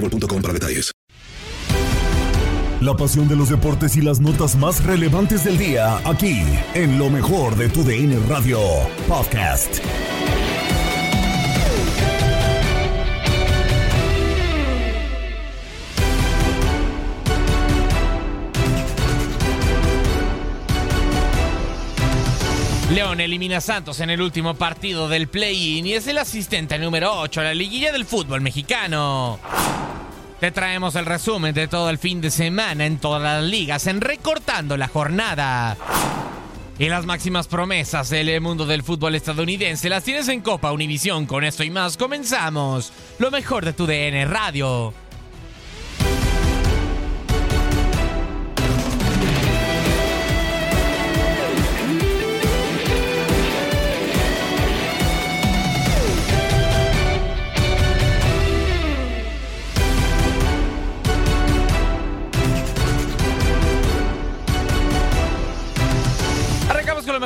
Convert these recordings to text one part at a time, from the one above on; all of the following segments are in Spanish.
boostmobile.com para detalles. La pasión de los deportes y las notas más relevantes del día, aquí, en lo mejor de tu DN Radio Podcast. León elimina a Santos en el último partido del play-in y es el asistente número 8 a la liguilla del fútbol mexicano. Te traemos el resumen de todo el fin de semana en todas las ligas en Recortando la Jornada. Y las máximas promesas del mundo del fútbol estadounidense las tienes en Copa Univisión. Con esto y más comenzamos. Lo mejor de tu DN Radio.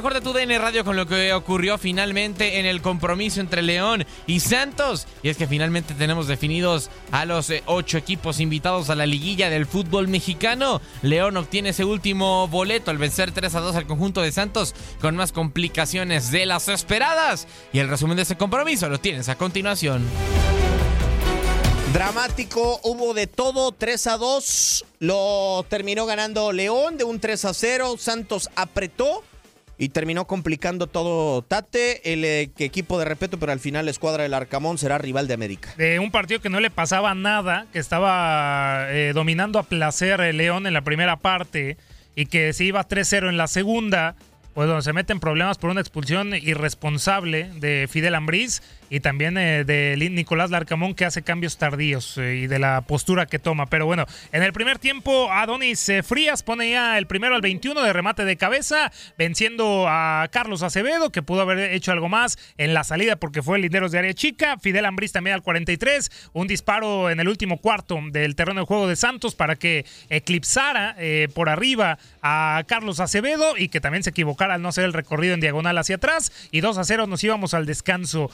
Mejor de tu DN Radio con lo que ocurrió finalmente en el compromiso entre León y Santos. Y es que finalmente tenemos definidos a los eh, ocho equipos invitados a la liguilla del fútbol mexicano. León obtiene ese último boleto al vencer 3 a 2 al conjunto de Santos con más complicaciones de las esperadas. Y el resumen de ese compromiso lo tienes a continuación. Dramático, hubo de todo, 3 a 2, lo terminó ganando León de un 3 a 0, Santos apretó y terminó complicando todo Tate, el eh, equipo de respeto, pero al final la escuadra del Arcamón será rival de América. De un partido que no le pasaba nada, que estaba eh, dominando a placer el León en la primera parte y que se iba 3-0 en la segunda, pues donde se meten problemas por una expulsión irresponsable de Fidel Ambriz y también eh, de Nicolás Larcamón que hace cambios tardíos eh, y de la postura que toma. Pero bueno, en el primer tiempo Adonis eh, Frías pone ya el primero al 21 de remate de cabeza, venciendo a Carlos Acevedo que pudo haber hecho algo más en la salida porque fue el linderos de área chica. Fidel Ambriz también al 43, un disparo en el último cuarto del terreno de juego de Santos para que eclipsara por arriba a Carlos Acevedo y que también se equivocara al no hacer el recorrido en diagonal hacia atrás. Y 2 a 0 nos íbamos al descanso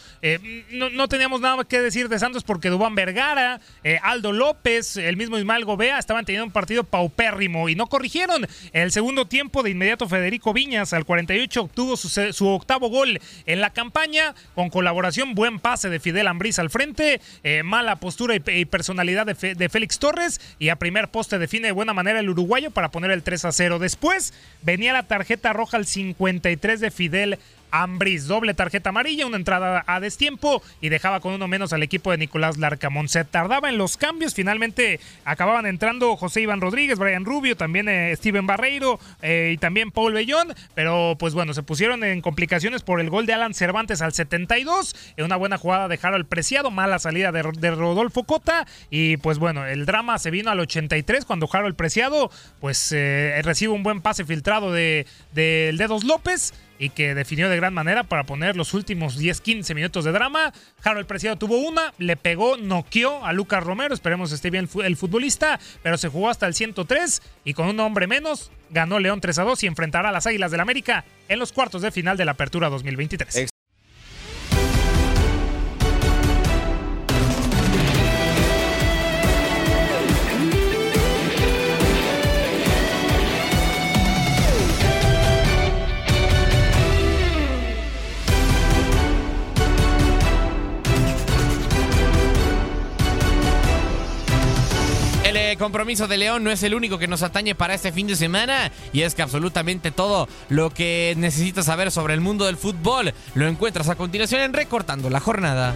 no, teníamos nada que decir de Santos porque Dubán Vergara, eh, Aldo López, el mismo Ismael Gobea estaban teniendo un partido paupérrimo y no corrigieron. El segundo tiempo, de inmediato Federico Viñas al 48 obtuvo su, octavo gol en la campaña con colaboración, buen pase de Fidel Ambriz al frente, eh, mala postura y, personalidad de, de, Félix Torres y a primer poste define de buena manera el uruguayo para poner el 3 a 0. Después venía la tarjeta roja al 53 de Fidel Ambris. Doble tarjeta amarilla, una entrada a destiempo y dejaba con uno menos al equipo de Nicolás Larcamón. Se tardaba en los cambios, finalmente acababan entrando José Iván Rodríguez, Brian Rubio, también eh, Steven Barreiro eh, y también Paul Bellón, pero pues bueno, se pusieron en complicaciones por el gol de Alan Cervantes al 72, en una buena jugada de Harold Preciado, mala salida de, Rodolfo Cota y pues bueno, el drama se vino al 83 cuando Harold Preciado pues eh, recibe un buen pase filtrado de, de Dedos López y que definió de gran manera para poner los últimos 10-15 minutos de drama. Harold Preciado tuvo una, le pegó, noqueó a Lucas Romero, esperemos esté bien el futbolista, pero se jugó hasta el 103 y con un hombre menos ganó León 3 a 2 y enfrentará a las Águilas del América en los cuartos de final de la Apertura 2023. Compromiso de León no es el único que nos atañe para este fin de semana y es que absolutamente todo lo que necesitas saber sobre el mundo del fútbol lo encuentras a continuación en Recortando la Jornada.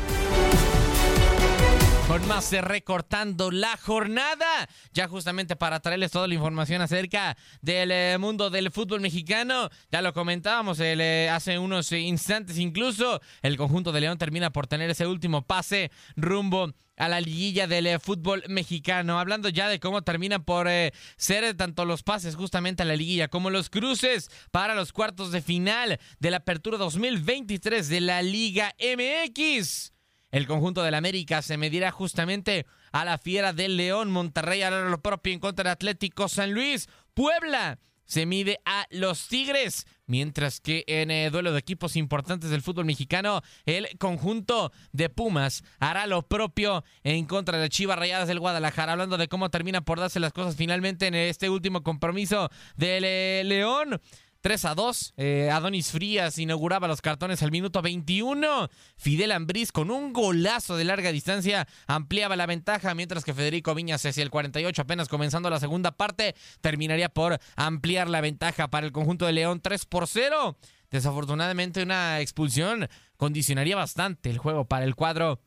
Con más Recortando la Jornada, ya justamente para traerles toda la información acerca del eh, mundo del fútbol mexicano, ya lo comentábamos eh, hace unos instantes incluso, el conjunto de León termina por tener ese último pase rumbo a la liguilla del eh, fútbol mexicano. Hablando ya de cómo terminan por ser tanto los pases justamente a la liguilla como los cruces para los cuartos de final de la apertura 2023 de la Liga MX. El conjunto del América se medirá justamente a la fiera del León, Monterrey a lo propio en contra de Atlético San Luis, Puebla se mide a los Tigres. Mientras que en eh, duelo de equipos importantes del fútbol mexicano, el conjunto de Pumas hará lo propio en contra de Chivas Rayadas del Guadalajara. Hablando de cómo termina por darse las cosas finalmente en este último compromiso del eh, León. 3 a 2. Eh, Adonis Frías inauguraba los cartones al minuto 21. Fidel Ambriz con un golazo de larga distancia ampliaba la ventaja, mientras que Federico Viñas hacia el 48, apenas comenzando la segunda parte, terminaría por ampliar la ventaja para el conjunto de León 3 por 0. Desafortunadamente una expulsión condicionaría bastante el juego para el cuadro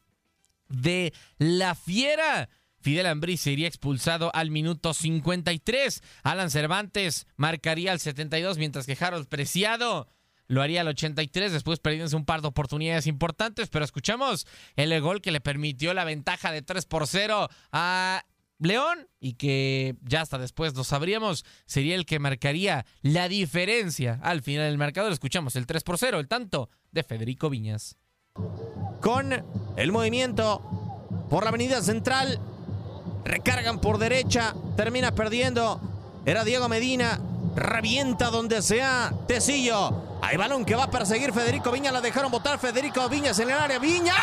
de la Fiera. Fidel Ambrí sería expulsado al minuto 53. Alan Cervantes marcaría al 72, mientras que Harold Preciado lo haría al 83, después perdiéndose un par de oportunidades importantes, pero escuchamos el gol que le permitió la ventaja de 3 por 0 a León y que ya hasta después lo sabríamos, sería el que marcaría la diferencia al final del marcador. Escuchamos el 3 por 0, el tanto de Federico Viñas. Con el movimiento por la avenida central, Recargan por derecha. Termina perdiendo. Era Diego Medina. Revienta donde sea. Tecillo. Hay balón que va a perseguir Federico Viña. La dejaron botar Federico Viñas en el área. Viña.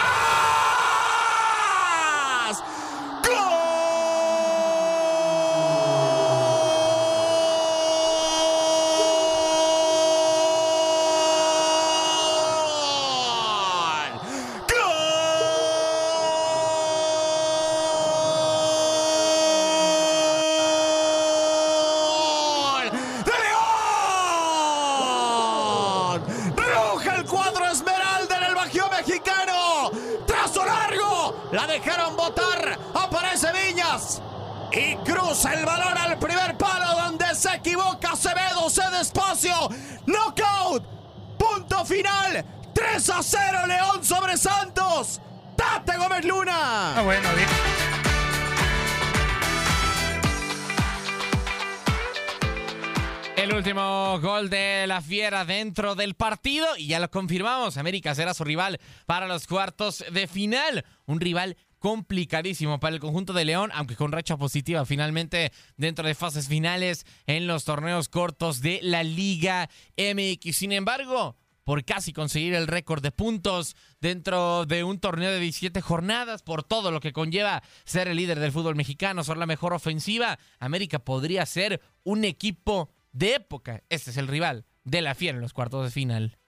Dentro del partido y ya lo confirmamos, América será su rival para los cuartos de final, un rival complicadísimo para el conjunto de León, aunque con racha positiva finalmente dentro de fases finales en los torneos cortos de la Liga MX. Sin embargo, por casi conseguir el récord de puntos dentro de un torneo de 17 jornadas, por todo lo que conlleva ser el líder del fútbol mexicano, ser la mejor ofensiva, América podría ser un equipo de época. Este es el rival de la Fiera en los cuartos de final.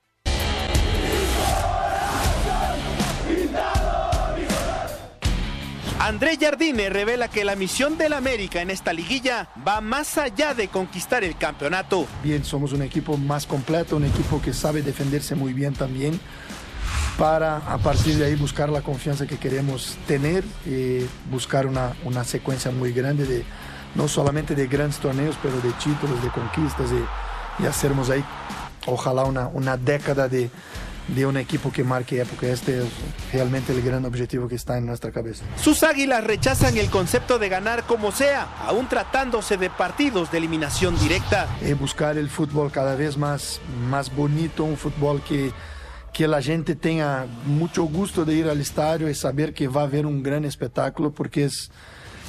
André Jardine revela que la misión del América en esta liguilla va más allá de conquistar el campeonato. Bien, somos un equipo más completo, un equipo que sabe defenderse muy bien también para a partir de ahí buscar la confianza que queremos tener y buscar una, una secuencia muy grande de no solamente de grandes torneos, pero de títulos, de conquistas y, y hacermos ahí ojalá una, una década de, de un equipo que marque época. Este es realmente el gran objetivo que está en nuestra cabeza. Sus águilas rechazan el concepto de ganar como sea, aún tratándose de partidos de eliminación directa. Y buscar el fútbol cada vez más, más bonito, un fútbol que que la gente tenga mucho gusto de ir al estadio y saber que va a haber un gran espectáculo, porque es,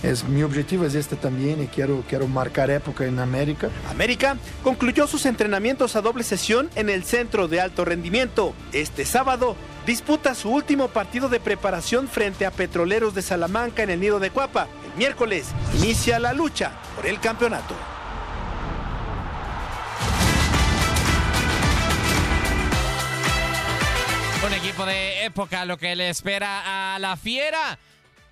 es mi objetivo es este también y quiero, quiero marcar época en América. América concluyó sus entrenamientos a doble sesión en el centro de alto rendimiento. Este sábado disputa su último partido de preparación frente a Petroleros de Salamanca en el Nido de Cuapa. El miércoles inicia la lucha por el campeonato. Un equipo de época, lo que le espera a la fiera.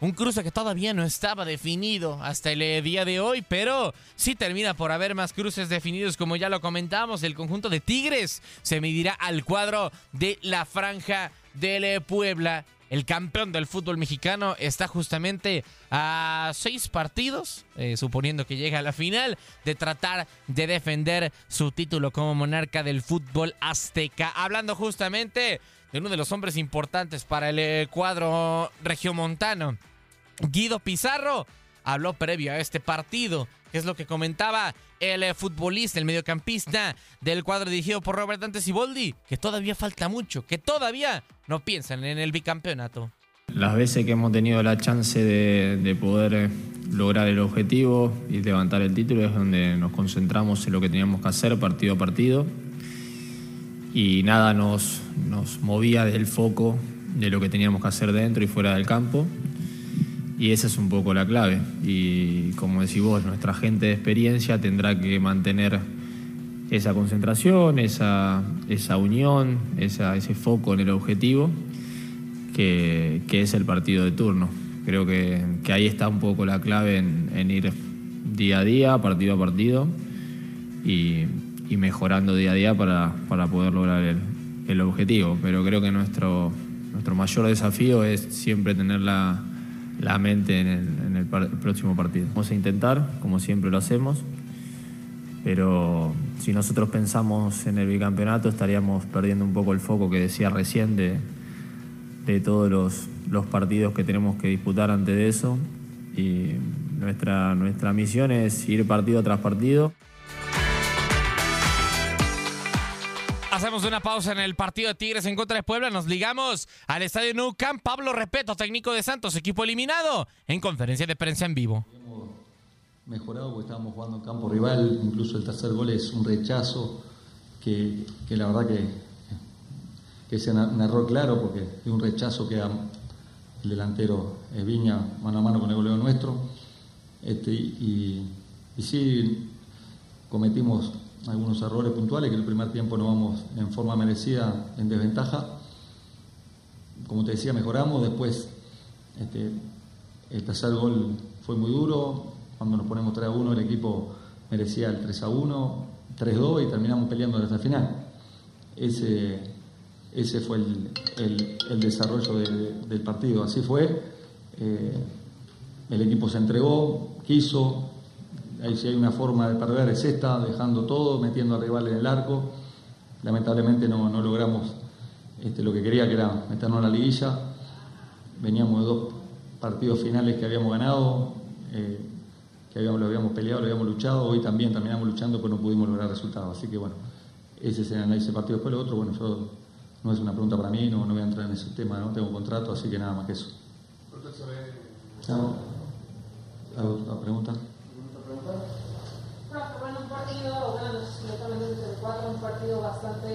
Un cruce que todavía no estaba definido hasta el eh, día de hoy, pero sí termina por haber más cruces definidos, como ya lo comentamos. El conjunto de Tigres se medirá al cuadro de la franja del eh, Puebla. El campeón del fútbol mexicano está justamente a seis partidos, eh, suponiendo que llega a la final, de tratar de defender su título como monarca del fútbol azteca. Hablando justamente de uno de los hombres importantes para el cuadro regiomontano, Guido Pizarro, habló previo a este partido, que es lo que comentaba el eh, futbolista, el mediocampista del cuadro dirigido por Robert Dante Siboldi, que todavía falta mucho, que todavía no piensan en el bicampeonato. Las veces que hemos tenido la chance de, de poder lograr el objetivo y levantar el título es donde nos concentramos en lo que teníamos que hacer partido a partido y nada nos, nos movía del foco de lo que teníamos que hacer dentro y fuera del campo. Y esa es un poco la clave. Y como decís vos, nuestra gente de experiencia tendrá que mantener esa concentración, esa, esa unión, esa, ese foco en el objetivo, que, que, es el partido de turno. Creo que, ahí está un poco la clave en, en, ir día a día, partido a partido, y, y mejorando día a día para, para poder lograr el, el, objetivo. Pero creo que nuestro, nuestro mayor desafío es siempre tener la, la mente en, el, próximo partido. Vamos a intentar, como siempre lo hacemos, pero si nosotros pensamos en el bicampeonato estaríamos perdiendo un poco el foco que decía recién de, de todos los, los partidos que tenemos que disputar antes de eso. Y nuestra, nuestra misión es ir partido tras partido. Hacemos una pausa en el partido de Tigres en contra de Puebla. Nos ligamos al estadio Nou Camp. Pablo Repeto, técnico de Santos, equipo eliminado, en conferencia de prensa en vivo. Hemos mejorado porque estábamos jugando en campo rival. Incluso el tercer gol es un rechazo que, que la verdad que, que es un error claro porque es un rechazo que el delantero Viña mano a mano con el goleo nuestro. Este, y, y sí, cometimos algunos errores puntuales, que el primer tiempo no vamos en forma merecida en desventaja. Como te decía, mejoramos, después este, el tercer gol fue muy duro, cuando nos ponemos 3 a 1 el equipo merecía el 3 a 1, 3 a 2 y terminamos peleando hasta el final. Ese, ese fue el, el, desarrollo de, del partido, así fue. Eh, el equipo se entregó, quiso, Ahí si hay una forma de perder es esta, dejando todo, metiendo al rival en el arco. Lamentablemente no, no logramos este, lo que quería, que era meternos en la liguilla. Veníamos de dos partidos finales que habíamos ganado, eh, que habíamos, lo habíamos peleado, lo habíamos luchado. Hoy también terminamos luchando, pero no pudimos lograr resultados. Así que bueno, ese es el análisis del partido. Después lo otro, bueno, yo no es una pregunta para mí, no, no voy a entrar en ese tema, no tengo contrato, así que nada más que eso. ¿Otra pregunta? Bueno, un partido, bueno, netamente desde el 4, un partido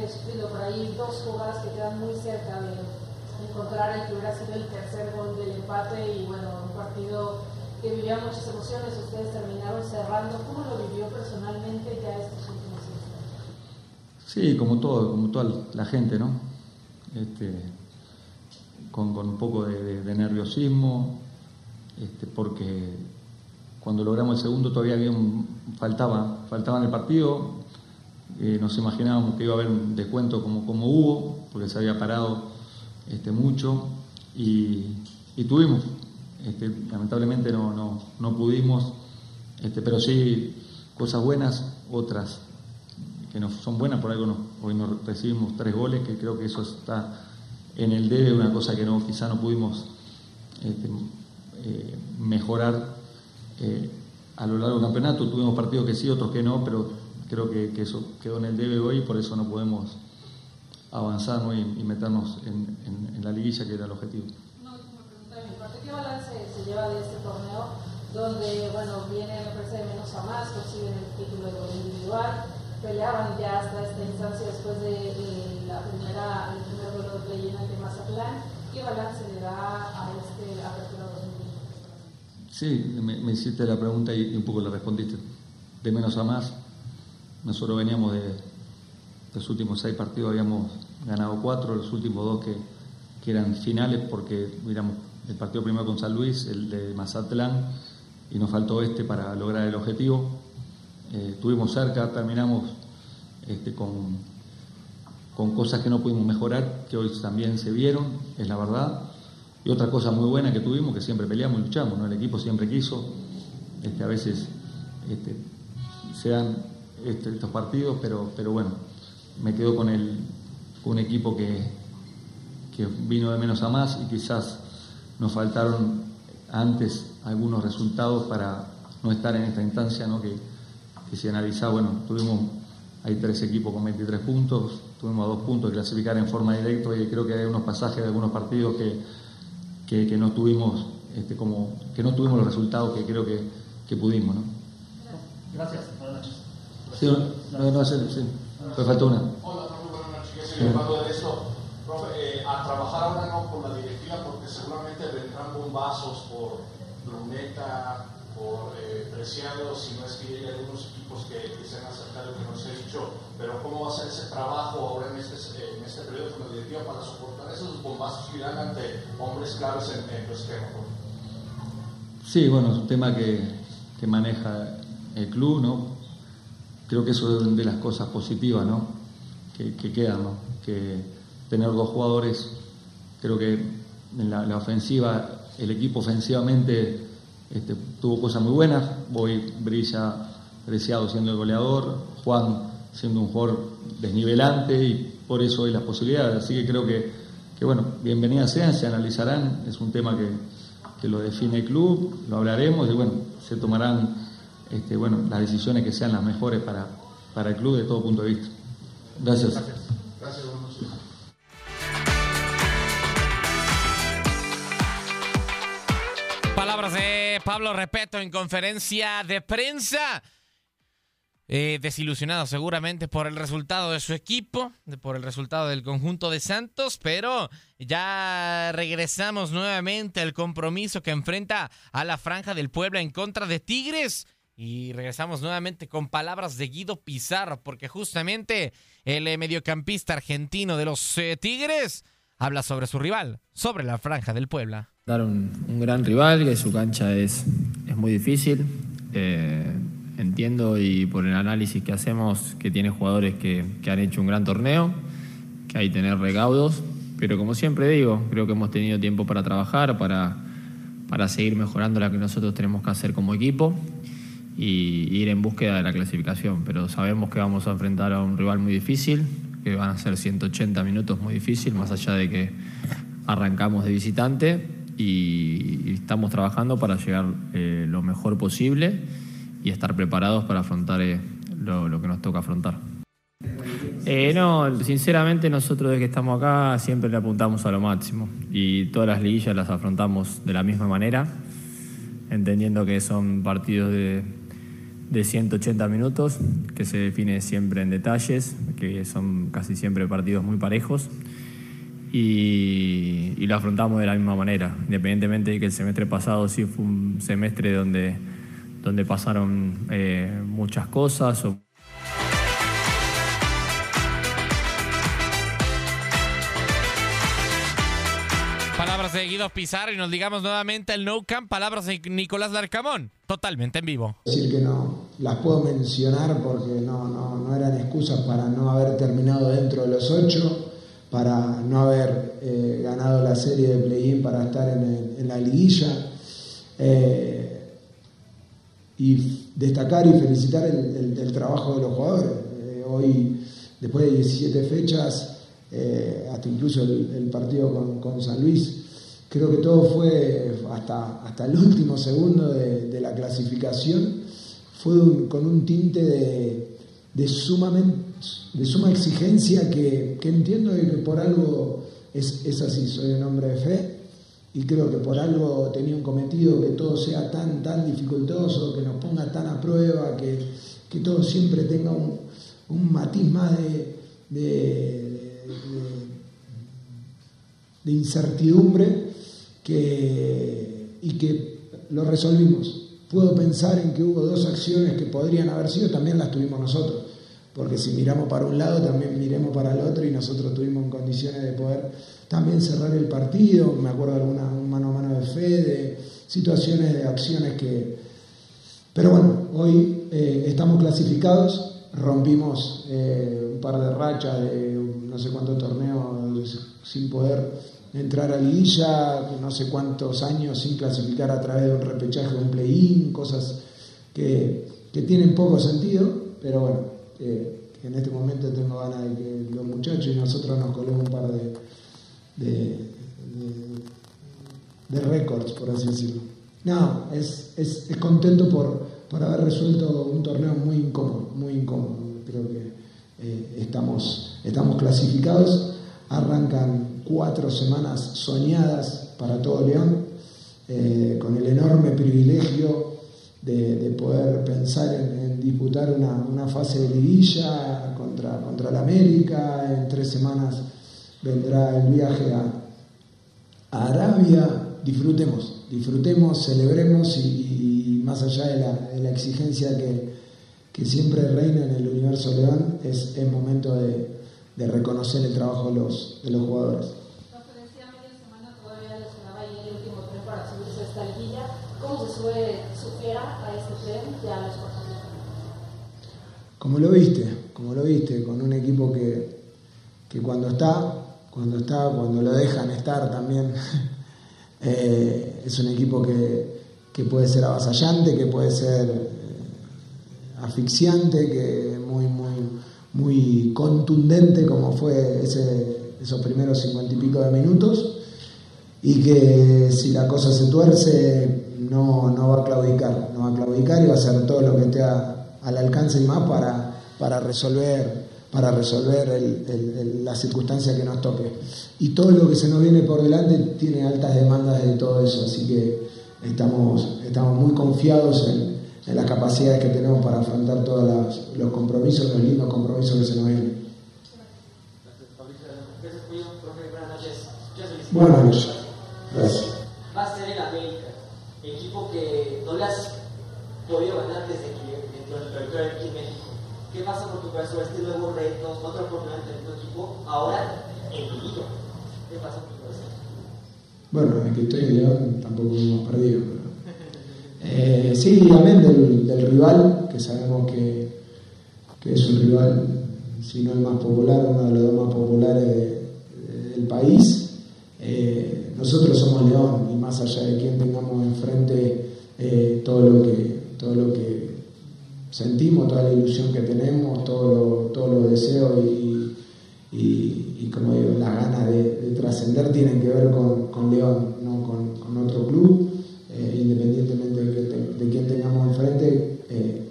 sufrido por ahí, dos jugadas que quedan muy cerca de encontrar el que hubiera sido el tercer gol del empate y bueno, un partido que vivía muchas emociones, ustedes terminaron cerrando, ¿cómo lo vivió personalmente ya estos últimos días? Sí, como todo, como toda la gente, ¿no? Este, con, con, un poco de, de, de nerviosismo, este, porque cuando logramos el segundo todavía había un, faltaba, faltaba el partido, eh, nos imaginábamos que iba a haber un descuento como, como hubo, porque se había parado este, mucho y, tuvimos. Este, lamentablemente no, no, no pudimos, este, pero sí cosas buenas, otras que no son buenas, por algo hoy nos recibimos tres goles, que creo que eso está en el debe, una cosa que no, quizá no pudimos este, eh, mejorar eh, a lo largo del campeonato. Tuvimos partidos que sí, otros que no, pero creo que, eso quedó en el debe hoy y por eso no podemos avanzar y, meternos en, la liguilla que era el objetivo. ¿Qué balance se lleva de este torneo donde, bueno, viene, me parece, de menos a más, consiguen el título de individual, peleaban ya hasta esta instancia después de, la primera, el primer duelo de play ante Mazatlán. ¿Qué balance le da a este apertura 2020? Sí, me, hiciste la pregunta y, un poco la respondiste. De menos a más, nosotros veníamos de los últimos seis partidos, habíamos ganado cuatro, los últimos dos que, que eran finales porque miramos el partido primero con San Luis, el de Mazatlán, y nos faltó este para lograr el objetivo eh, estuvimos cerca, terminamos este, con, con cosas que no pudimos mejorar, que hoy también se vieron, es la verdad. Y otra cosa muy buena que tuvimos, que siempre peleamos y luchamos, ¿no? el equipo siempre quiso, este, a veces este, se dan este, estos partidos, pero, pero bueno, me quedo con, el, un equipo que, que vino de menos a más y quizás nos faltaron antes algunos resultados para no estar en esta instancia, ¿no? que, que si analiza, bueno, tuvimos, hay tres equipos con 23 puntos, tuvimos a dos puntos de clasificar en forma directa y creo que hay unos pasajes de algunos partidos que, que, no tuvimos este, como, que no tuvimos los resultados que creo que, que pudimos, ¿no? Gracias. Sí, no, no, sí, me faltó una. Hola, profe, buenas noches. Yo soy Pablo de esto. Profe, eh, a trabajar ahora no con la directiva porque seguramente vendrán bombazos por Luneta, por eh, Preciado, si no es que hay algunos equipos que, que se han acercado que no se ha dicho, pero ¿cómo va a ser ese trabajo ahora en este, en este periodo con la directiva para soportar esos bombazos que irán ante hombres claros en, en tu esquema? Sí, bueno, es un tema que, que maneja el club, ¿no? Creo que eso es de las cosas positivas, ¿no? Que, que quedan, ¿no? Que tener dos jugadores, creo que en la, ofensiva, el equipo ofensivamente este, tuvo cosas muy buenas, hoy brilla Preciado siendo el goleador, Juan siendo un jugador desnivelante y por eso hay las posibilidades. Así que creo que, que bueno, bienvenidas sean, se analizarán, es un tema que, que, lo define el club, lo hablaremos y bueno, se tomarán este, bueno, las decisiones que sean las mejores para, para el club de todo punto de vista. Gracias. Gracias. Gracias. Palabras de Pablo Repeto en conferencia de prensa. Eh, desilusionado seguramente por el resultado de su equipo, por el resultado del conjunto de Santos, pero ya regresamos nuevamente al compromiso que enfrenta a la Franja del Puebla en contra de Tigres. Y regresamos nuevamente con palabras de Guido Pizarro, porque justamente el eh, mediocampista argentino de los eh, Tigres habla sobre su rival, sobre la Franja del Puebla. Dar un, gran rival, que su cancha es, es muy difícil. Eh, entiendo y por el análisis que hacemos que tiene jugadores que, que, han hecho un gran torneo, que hay que tener recaudos, pero como siempre digo, creo que hemos tenido tiempo para trabajar, para, para seguir mejorando lo que nosotros tenemos que hacer como equipo y ir en búsqueda de la clasificación, pero sabemos que vamos a enfrentar a un rival muy difícil, que van a ser 180 minutos muy difícil, más allá de que arrancamos de visitante y, estamos trabajando para llegar eh, lo mejor posible y estar preparados para afrontar eh, lo, que nos toca afrontar. Eh, no, sinceramente nosotros desde que estamos acá siempre le apuntamos a lo máximo y todas las liguillas las afrontamos de la misma manera, entendiendo que son partidos de, de 180 minutos, que se define siempre en detalles, que son casi siempre partidos muy parejos y, lo afrontamos de la misma manera, independientemente de que el semestre pasado sí fue un semestre donde, donde pasaron eh, muchas cosas. José Guido Pizarro y nos digamos nuevamente el No Camp, palabras de Nicolás Larcamón, totalmente en vivo. Decir que no las puedo mencionar porque no, no, no eran excusas para no haber terminado dentro de los ocho, para no haber eh, ganado la serie de play-in para estar en, la liguilla. Eh, y destacar y felicitar el, trabajo de los jugadores. Eh, hoy, después de 17 fechas, hasta incluso el, partido con San Luis, creo que todo fue hasta, hasta el último segundo de, la clasificación, fue con un tinte de, de, sumamente, de suma exigencia que, que entiendo que por algo es, es así, soy un hombre de fe y creo que por algo tenía un cometido que todo sea tan, tan dificultoso, que nos ponga tan a prueba, que, que todo siempre tenga un, un matiz más de- de incertidumbre y que lo resolvimos. Puedo pensar en que hubo dos acciones que podrían haber sido, también las tuvimos nosotros, porque si miramos para un lado, también miremos para el otro y nosotros tuvimos condiciones de poder también cerrar el partido, me acuerdo de alguna un mano a mano de fe, de situaciones, de acciones que... Pero bueno, hoy eh, estamos clasificados, rompimos eh, un par de rachas de no sé cuántos torneos sin poder entrar a liguilla, no sé cuántos años sin clasificar a través de un repechaje, un play-in, cosas que, que tienen poco sentido, pero bueno, eh, en este momento tengo ganas de que los muchachos y nosotros nos colemos un par de, de, récords, por así decirlo. No, es, es, es contento por, por haber resuelto un torneo muy incómodo, muy incómodo. Creo que eh, estamos, estamos clasificados, arrancan cuatro semanas soñadas para todo León, eh, con el enorme privilegio de, de poder pensar en, disputar una, fase de liguilla contra, contra la América, en tres semanas vendrá el viaje a, Arabia, disfrutemos, disfrutemos, celebremos y, más allá de la, exigencia que, siempre reina en el universo León, es, es momento de, de reconocer el trabajo de los, de los jugadores. Profe, decía media semana todavía lesionaba ahí el último tren para ¿Cómo se sube, supera a este tren ya a los? Como lo viste, como lo viste, con un equipo que, que cuando está, cuando está, cuando lo dejan estar también, eh, es un equipo que, que puede ser avasallante, que puede ser eh, asfixiante, que muy, muy, muy contundente como fue ese, esos primeros cincuenta y pico de minutos y que si la cosa se tuerce no, no va a claudicar, no va a claudicar y va a hacer todo lo que esté a- al alcance y más para, para resolver, para resolver el- el- el- la circunstancia que nos toque. Y todo lo que se nos viene por delante tiene altas demandas de todo eso, así que estamos, estamos muy confiados en, en las capacidades que tenemos para afrontar todos los, compromisos, los lindos compromisos que se nos vienen. Buenas noches. Va a ser el América, equipo que no le has podido ganar desde que entró en el territorio aquí en México. ¿Qué pasa por tu cabeza este nuevo retos, otra oportunidad de tu equipo, ahora en Liguilla? ¿Qué pasa por tu cabeza? Bueno, desde que estoy en León tampoco hemos perdido. pero- Eh, sí, amén del, del rival, que sabemos que, que es un rival, si no el más popular, uno de los dos más populares de- de- del país. Nosotros somos León y más allá de quién tengamos enfrente, eh, todo lo que todo lo que sentimos, toda la ilusión que tenemos, todos los todo los deseos y, como digo, las ganas de, de trascender tienen que ver con, León, no con, otro club, eh, independientemente de, te- de quién tengamos enfrente, eh,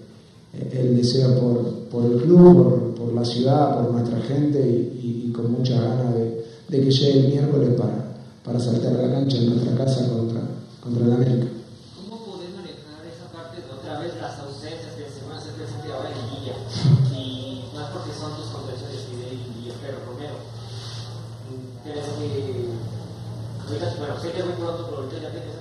el deseo por, por el club, por, la ciudad, por nuestra gente y, y- con muchas ganas de, de que llegue el miércoles para, para saltar a la cancha en nuestra casa contra, contra el América. ¿Cómo podés manejar esa parte de otra vez las ausencias que se van a hacer presente ahora en Liguilla? Y no es porque son tus conversiones de y Espero Romero. ¿Crees que ahorita, bueno, sé que muy pronto, pero ahorita ya tienes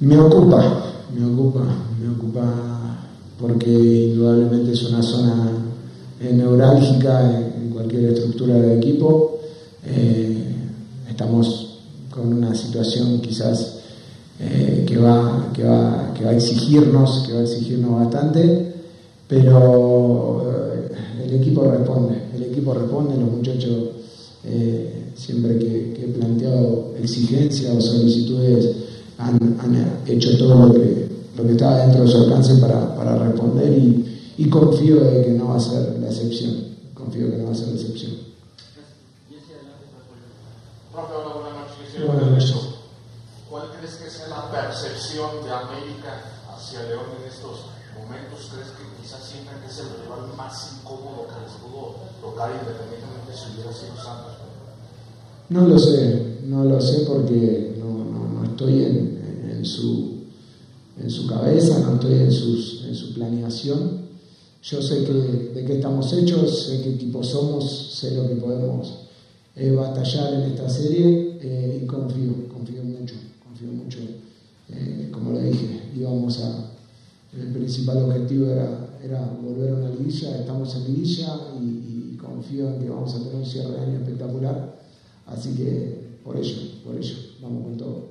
Me ocupa, me ocupa, me ocupa porque indudablemente es una zona eh, neurálgica en cualquier estructura de equipo. Eh, estamos con una situación quizás eh, que, va, que, va, que va a exigirnos, que va a exigirnos bastante, pero eh, el equipo responde, el equipo responde, los muchachos siempre que, he planteado exigencias o solicitudes han, hecho todo lo que, lo que estaba dentro de su alcance para, para responder y, y confío de que no va a ser la excepción, confío que no va a ser la excepción. Buenas noches. ¿Cuál crees que sea la percepción de América hacia León en estos momentos? ¿Crees que quizás sientan que es el rival más incómodo que les pudo tocar independientemente si hubiera sido Santos? No lo sé, no lo sé porque no, no, no estoy en, en, su, en su cabeza, no estoy en, sus, en su planeación. Yo sé que, de qué estamos hechos, sé qué equipo somos, sé lo que podemos eh, batallar en esta serie eh, y confío, confío mucho confío mucho, eh, como le dije, íbamos a, el principal objetivo era, era volver a una liguilla, estamos en liguilla y, y, confío en que vamos a tener un cierre de año espectacular, así que por ello, por ello, vamos con todo.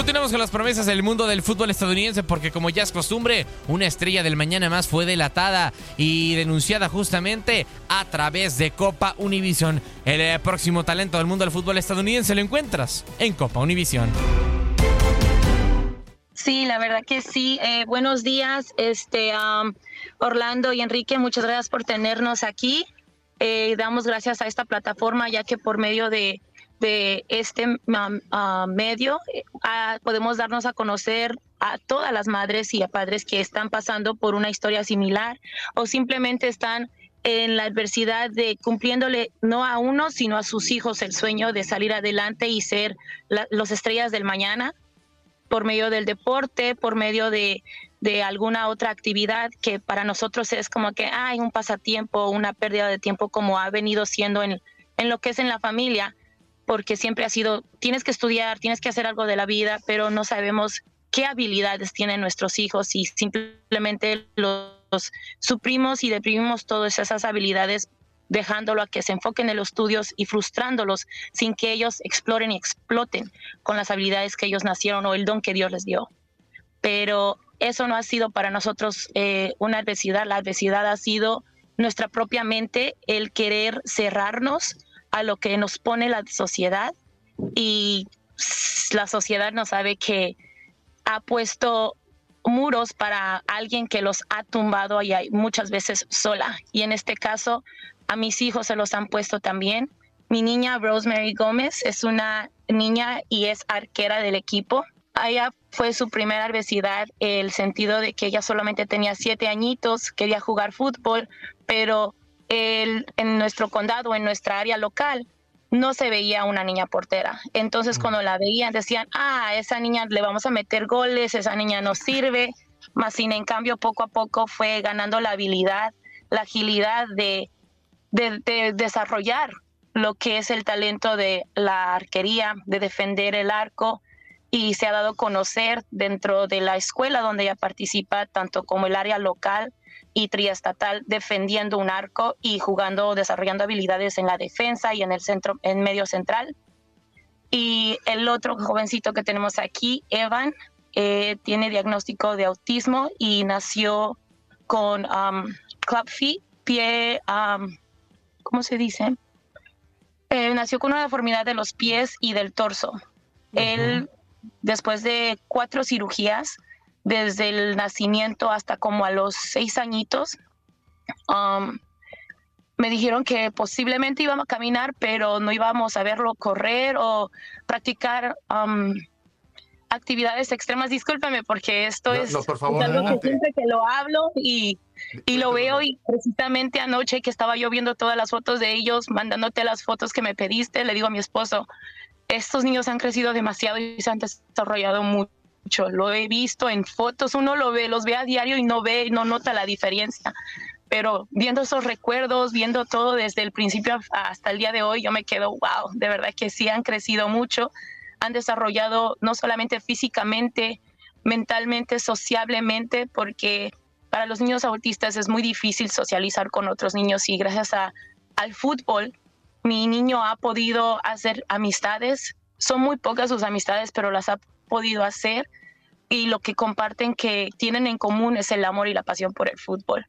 Continuamos con las promesas del mundo del fútbol estadounidense porque como ya es costumbre, una estrella del mañana más fue delatada y denunciada justamente a través de Copa Univision. El eh, próximo talento del mundo del fútbol estadounidense lo encuentras en Copa Univision. Sí, la verdad que sí. Eh, buenos días, este Orlando y Enrique, muchas gracias por tenernos aquí. Eh, damos gracias a esta plataforma ya que por medio de de este medio eh, podemos darnos a conocer a todas las madres y a padres que están pasando por una historia similar o simplemente están en la adversidad de cumpliéndole no a uno, sino a sus hijos el sueño de salir adelante y ser los estrellas del mañana por medio del deporte, por medio de, de, alguna otra actividad que para nosotros es como que hay un pasatiempo, una pérdida de tiempo como ha venido siendo en, en lo que es en la familia porque siempre ha sido, tienes que estudiar, tienes que hacer algo de la vida, pero no sabemos qué habilidades tienen nuestros hijos y simplemente los suprimos y deprimimos todas esas habilidades dejándolo a que se enfoquen en los estudios y frustrándolos sin que ellos exploren y exploten con las habilidades que ellos nacieron o el don que Dios les dio. Pero eso no ha sido para nosotros eh, una adversidad, la adversidad ha sido nuestra propia mente, el querer cerrarnos a lo que nos pone la sociedad y la sociedad no sabe que ha puesto muros para alguien que los ha tumbado y muchas veces sola. Y en este caso, a mis hijos se los han puesto también. Mi niña Rosemary Gómez es una niña y es arquera del equipo. Ella fue su primera adversidad, el sentido de que ella solamente tenía siete añitos, quería jugar fútbol, pero en nuestro condado, en nuestra área local, no se veía una niña portera. Entonces mm. cuando la veían decían, ah, esa niña le vamos a meter goles, esa niña no sirve. Más sin en cambio poco a poco fue ganando la habilidad, la agilidad de, de desarrollar lo que es el talento de la arquería, de defender el arco y se ha dado a conocer dentro de la escuela donde ella participa, tanto como el área local y triestatal defendiendo un arco y jugando, desarrollando habilidades en la defensa y en el centro, en medio central. Y el otro jovencito que tenemos aquí, Evan, eh, tiene diagnóstico de autismo y nació con um, club feet, pie, um, ¿cómo se dice? Eh, nació con una deformidad de los pies y del torso. Él, después de cuatro cirugías, desde el nacimiento hasta como a los seis añitos. Um, me dijeron que posiblemente íbamos a caminar, pero no íbamos a verlo correr o practicar um, actividades extremas. Discúlpeme porque esto es, por favor, algo que siempre que lo hablo y, y lo veo y precisamente anoche que estaba yo viendo todas las fotos de ellos, mandándote las fotos que me pediste, le digo a mi esposo, estos niños han crecido demasiado y se han desarrollado mucho lo he visto en fotos, uno lo ve, los ve a diario y no ve, no nota la diferencia. pero viendo esos recuerdos, viendo todo desde el principio hasta el día de hoy, yo me quedo, wow, de verdad que sí han crecido mucho, han desarrollado no solamente físicamente, mentalmente, sociablemente, porque para los niños autistas es muy difícil socializar con otros niños y gracias a, al fútbol mi niño ha podido hacer amistades. Son muy pocas sus amistades, pero las ha podido hacer y lo que comparten que tienen en común es el amor y la pasión por el fútbol.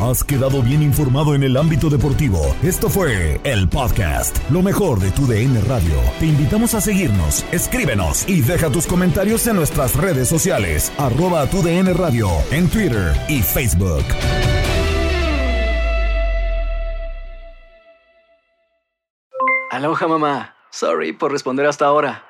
Has quedado bien informado en el ámbito deportivo. Esto fue el podcast, lo mejor de tu DN Radio. Te invitamos a seguirnos, escríbenos y deja tus comentarios en nuestras redes sociales, arroba tu DN Radio, en Twitter y Facebook. Aloha mamá. Sorry por responder hasta ahora.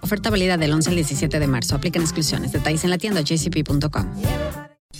Oferta válida del 11 al 17 de marzo. Aplican exclusiones. Detalles en la tienda jcp.com.